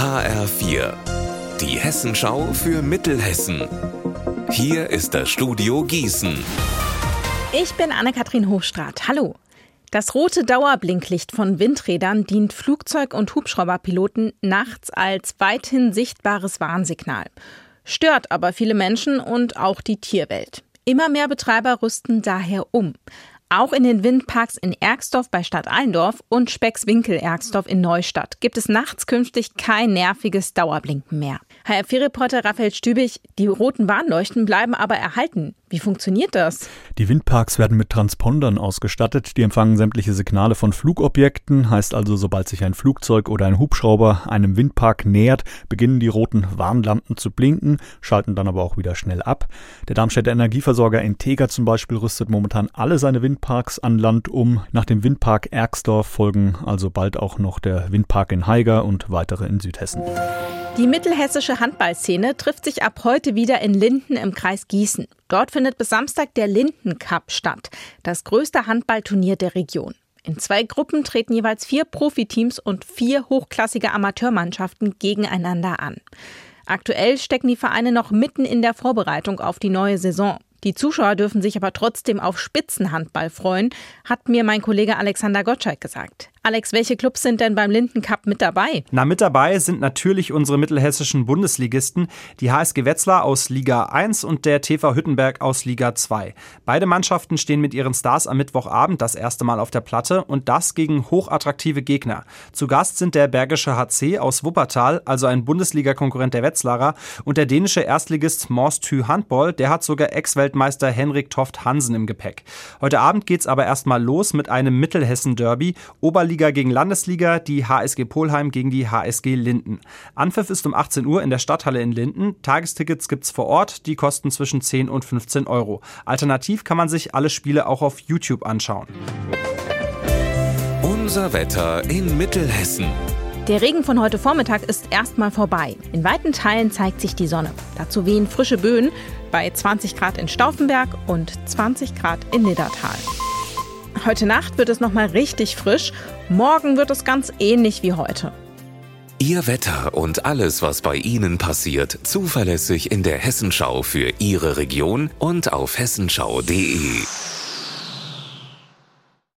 HR4, die Hessenschau für Mittelhessen. Hier ist das Studio Gießen. Ich bin Anne-Kathrin Hochstrat. Hallo. Das rote Dauerblinklicht von Windrädern dient Flugzeug- und Hubschrauberpiloten nachts als weithin sichtbares Warnsignal. Stört aber viele Menschen und auch die Tierwelt. Immer mehr Betreiber rüsten daher um. Auch in den Windparks in Ergsdorf bei Stadt Allendorf und Speckswinkel-Ergsdorf in Neustadt gibt es nachts künftig kein nerviges Dauerblinken mehr. HR4-Reporter Raphael Stübig, die roten Warnleuchten bleiben aber erhalten. Wie funktioniert das? Die Windparks werden mit Transpondern ausgestattet. Die empfangen sämtliche Signale von Flugobjekten. Heißt also, sobald sich ein Flugzeug oder ein Hubschrauber einem Windpark nähert, beginnen die roten Warnlampen zu blinken, schalten dann aber auch wieder schnell ab. Der Darmstädter Energieversorger Integra zum Beispiel rüstet momentan alle seine Windparks an Land um. Nach dem Windpark Ergsdorf folgen also bald auch noch der Windpark in Haiger und weitere in Südhessen. Die mittelhessische Handballszene trifft sich ab heute wieder in Linden im Kreis Gießen. Dort findet bis Samstag der Linden Cup statt, das größte Handballturnier der Region. In zwei Gruppen treten jeweils vier Profiteams und vier hochklassige Amateurmannschaften gegeneinander an. Aktuell stecken die Vereine noch mitten in der Vorbereitung auf die neue Saison. Die Zuschauer dürfen sich aber trotzdem auf Spitzenhandball freuen, hat mir mein Kollege Alexander Gottschalk gesagt. Alex, welche Clubs sind denn beim Linden Cup mit dabei? Na, mit dabei sind natürlich unsere mittelhessischen Bundesligisten, die HSG Wetzlar aus Liga 1 und der TV Hüttenberg aus Liga 2. Beide Mannschaften stehen mit ihren Stars am Mittwochabend das erste Mal auf der Platte und das gegen hochattraktive Gegner. Zu Gast sind der Bergische HC aus Wuppertal, also ein Bundesliga-Konkurrent der Wetzlarer, und der dänische Erstligist Mors Thy Handball, der hat sogar Ex-Weltmeister Henrik Toft Hansen im Gepäck. Heute Abend geht's aber erstmal los mit einem Mittelhessen-Derby. Oberliga Oberliga gegen Landesliga, die HSG Polheim gegen die HSG Linden. Anpfiff ist um 18 Uhr in der Stadthalle in Linden. Tagestickets gibt's vor Ort, die kosten zwischen 10 und 15 Euro. Alternativ kann man sich alle Spiele auch auf YouTube anschauen. Unser Wetter in Mittelhessen. Der Regen von heute Vormittag ist erstmal vorbei. In weiten Teilen zeigt sich die Sonne. Dazu wehen frische Böen bei 20 Grad in Stauffenberg und 20 Grad in Niddertal. Heute Nacht wird es nochmal richtig frisch. Morgen wird es ganz ähnlich wie heute. Ihr Wetter und alles, was bei Ihnen passiert, zuverlässig in der Hessenschau für Ihre Region und auf hessenschau.de.